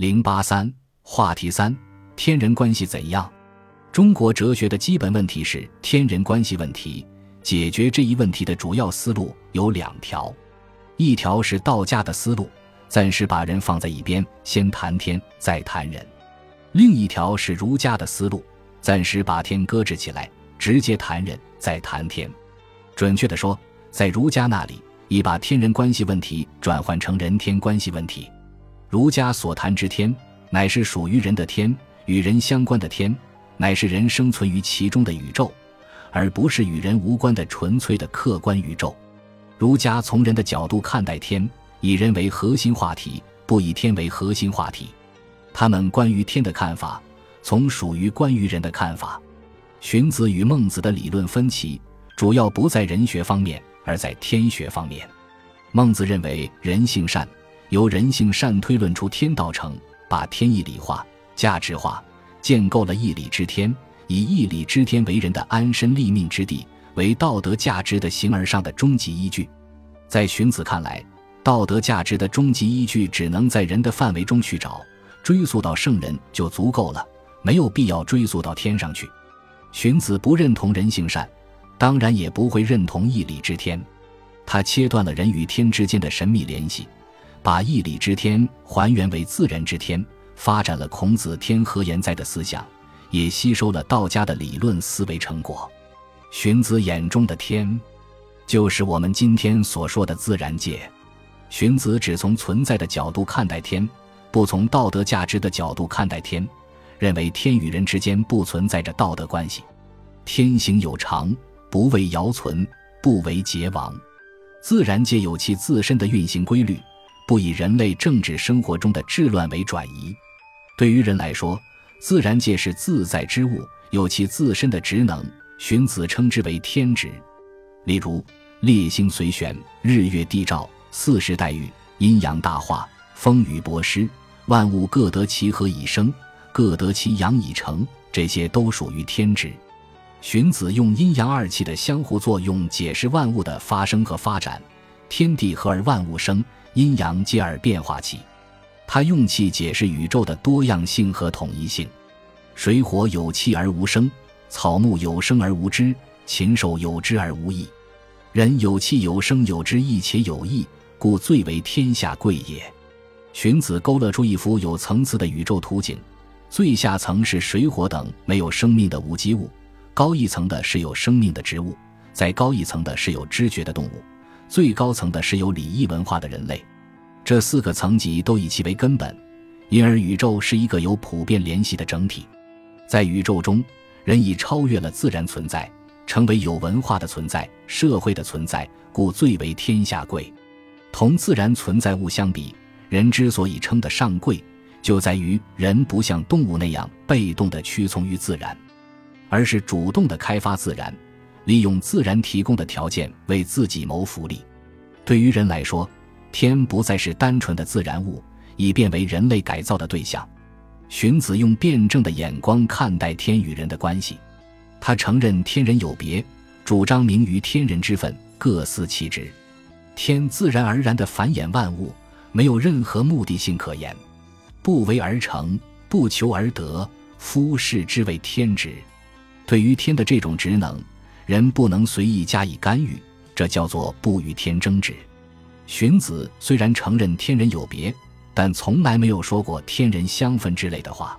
零八三话题三：天人关系怎样？中国哲学的基本问题是天人关系问题。解决这一问题的主要思路有两条：一条是道家的思路，暂时把人放在一边，先谈天，再谈人；另一条是儒家的思路，暂时把天搁置起来，直接谈人，再谈天。准确的说，在儒家那里，已把天人关系问题转换成人天关系问题。儒家所谈之天，乃是属于人的天，与人相关的天，乃是人生存于其中的宇宙，而不是与人无关的纯粹的客观宇宙。儒家从人的角度看待天，以人为核心话题，不以天为核心话题。他们关于天的看法，从属于关于人的看法。荀子与孟子的理论分歧，主要不在人学方面，而在天学方面。孟子认为人性善。由人性善推论出天道成，把天义理化、价值化，建构了义理之天，以义理之天为人的安身立命之地，为道德价值的形而上的终极依据。在荀子看来，道德价值的终极依据只能在人的范围中去找，追溯到圣人就足够了，没有必要追溯到天上去。荀子不认同人性善，当然也不会认同义理之天，他切断了人与天之间的神秘联系。把义理之天还原为自然之天，发展了孔子“天何言哉”的思想，也吸收了道家的理论思维成果。荀子眼中的天，就是我们今天所说的自然界。荀子只从存在的角度看待天，不从道德价值的角度看待天，认为天与人之间不存在着道德关系。天行有常，不为尧存，不为桀亡。自然界有其自身的运行规律。不以人类政治生活中的治乱为转移。对于人来说，自然界是自在之物，有其自身的职能。荀子称之为天职。例如，列星随旋，日月地照，四时代遇，阴阳大化，风雨博施，万物各得其和以生，各得其阳以成，这些都属于天职。荀子用阴阳二气的相互作用解释万物的发生和发展。天地合而万物生。阴阳接而变化起，他用气解释宇宙的多样性和统一性。水火有气而无声，草木有生而无知，禽兽有知而无义。人有气有声有知义且有义，故最为天下贵也。荀子勾勒出一幅有层次的宇宙图景：最下层是水火等没有生命的无机物，高一层的是有生命的植物，再高一层的是有知觉的动物。最高层的是有礼仪文化的人类，这四个层级都以其为根本，因而宇宙是一个有普遍联系的整体。在宇宙中，人已超越了自然存在，成为有文化的存在、社会的存在，故最为天下贵。同自然存在物相比，人之所以称得上贵，就在于人不像动物那样被动地屈从于自然，而是主动地开发自然。利用自然提供的条件为自己谋福利，对于人来说，天不再是单纯的自然物，已变为人类改造的对象。荀子用辩证的眼光看待天与人的关系，他承认天人有别，主张明于天人之分，各司其职。天自然而然地繁衍万物，没有任何目的性可言，不为而成，不求而得，夫视之为天职。对于天的这种职能。人不能随意加以干预，这叫做不与天争执。荀子虽然承认天人有别，但从来没有说过天人相分之类的话。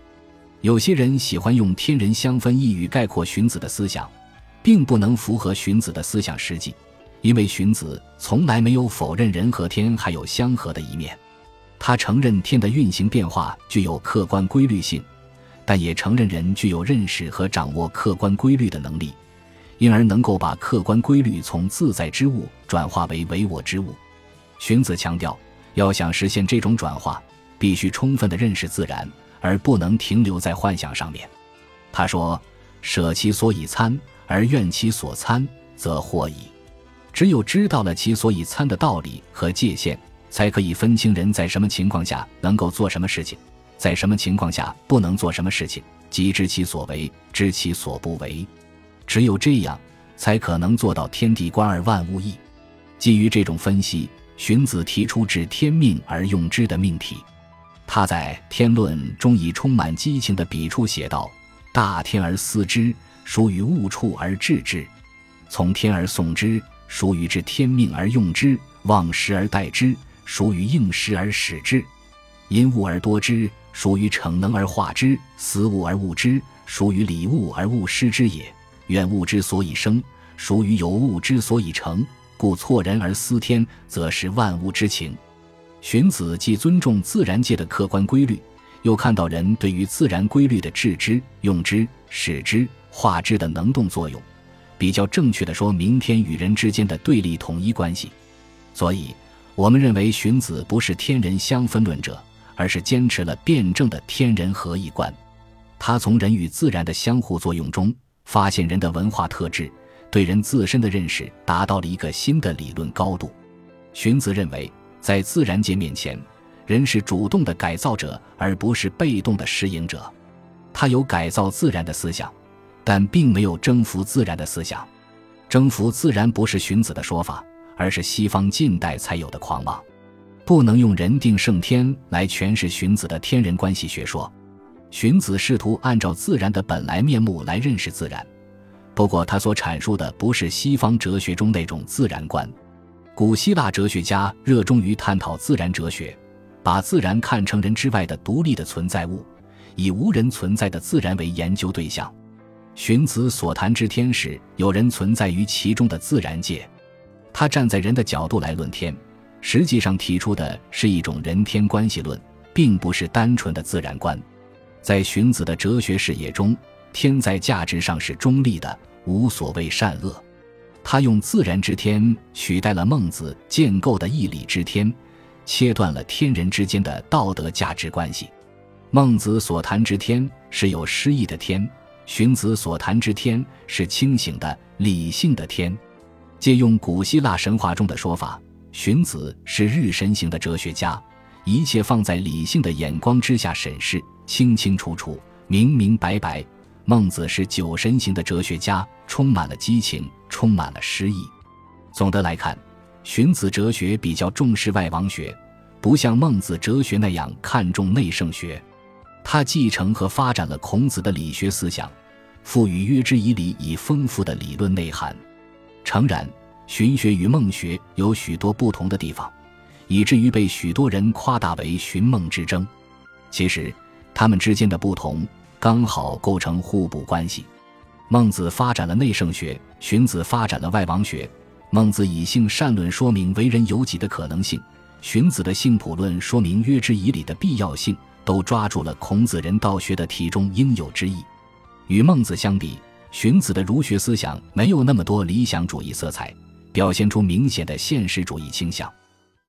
有些人喜欢用天人相分一语概括荀子的思想，并不能符合荀子的思想实际，因为荀子从来没有否认人和天还有相合的一面。他承认天的运行变化具有客观规律性，但也承认人具有认识和掌握客观规律的能力。因而能够把客观规律从自在之物转化为唯我之物。荀子强调，要想实现这种转化，必须充分的认识自然，而不能停留在幻想上面。他说：“舍其所以参，而愿其所参，则获矣。”只有知道了其所以参的道理和界限，才可以分清人在什么情况下能够做什么事情，在什么情况下不能做什么事情，即知其所为，知其所不为。只有这样，才可能做到天地观而万物易。基于这种分析，荀子提出治天命而用之的命题。他在《天论》中以充满激情的笔触写道：“大天而思之，属于物处而治之；从天而送之，属于知天命而用之；望时而待之，属于应时而使之；因物而多之，属于逞能而化之；思物而物之，属于理物而物失之也。愿物之所以生，属于有物之所以成。故错人而思天，则是万物之情。”荀子既尊重自然界的客观规律，又看到人对于自然规律的治之、用之、使之、化之的能动作用，比较正确的说明天与人之间的对立统一关系。所以，我们认为荀子不是天人相分论者，而是坚持了辩证的天人合一观。他从人与自然的相互作用中，发现人的文化特质，对人自身的认识达到了一个新的理论高度。荀子认为。在自然界面前，人是主动的改造者，而不是被动的适应者。他有改造自然的思想，但并没有征服自然的思想。征服自然不是荀子的说法，而是西方近代才有的狂妄。不能用人定胜天来诠释荀子的天人关系学说。荀子试图按照自然的本来面目来认识自然，不过他所阐述的不是西方哲学中那种自然观。古希腊哲学家热衷于探讨自然哲学，把自然看成人之外的独立的存在物，以无人存在的自然为研究对象。荀子所谈之天是有人存在于其中的自然界，他站在人的角度来论天，实际上提出的是一种人天关系论，并不是单纯的自然观。在荀子的哲学视野中，天在价值上是中立的，无所谓善恶。他用自然之天取代了孟子建构的义理之天，切断了天人之间的道德价值关系。孟子所谈之天是有诗意的天，荀子所谈之天是清醒的理性的天。借用古希腊神话中的说法，荀子是日神型的哲学家，一切放在理性的眼光之下审视，清清楚楚，明明白白。孟子是酒神型的哲学家，充满了激情，充满了诗意。总的来看，荀子哲学比较重视外王学，不像孟子哲学那样看重内圣学。他继承和发展了孔子的理学思想，赋予约之以礼以丰富的理论内涵。诚然，荀学与孟学有许多不同的地方，以至于被许多人夸大为荀孟之争。其实，他们之间的不同。刚好构成互补关系。孟子发展了内圣学，荀子发展了外王学。孟子以性善论说明为人有己的可能性，荀子的性朴论说明约之以礼的必要性，都抓住了孔子人道学的题中应有之意。与孟子相比，荀子的儒学思想没有那么多理想主义色彩，表现出明显的现实主义倾向。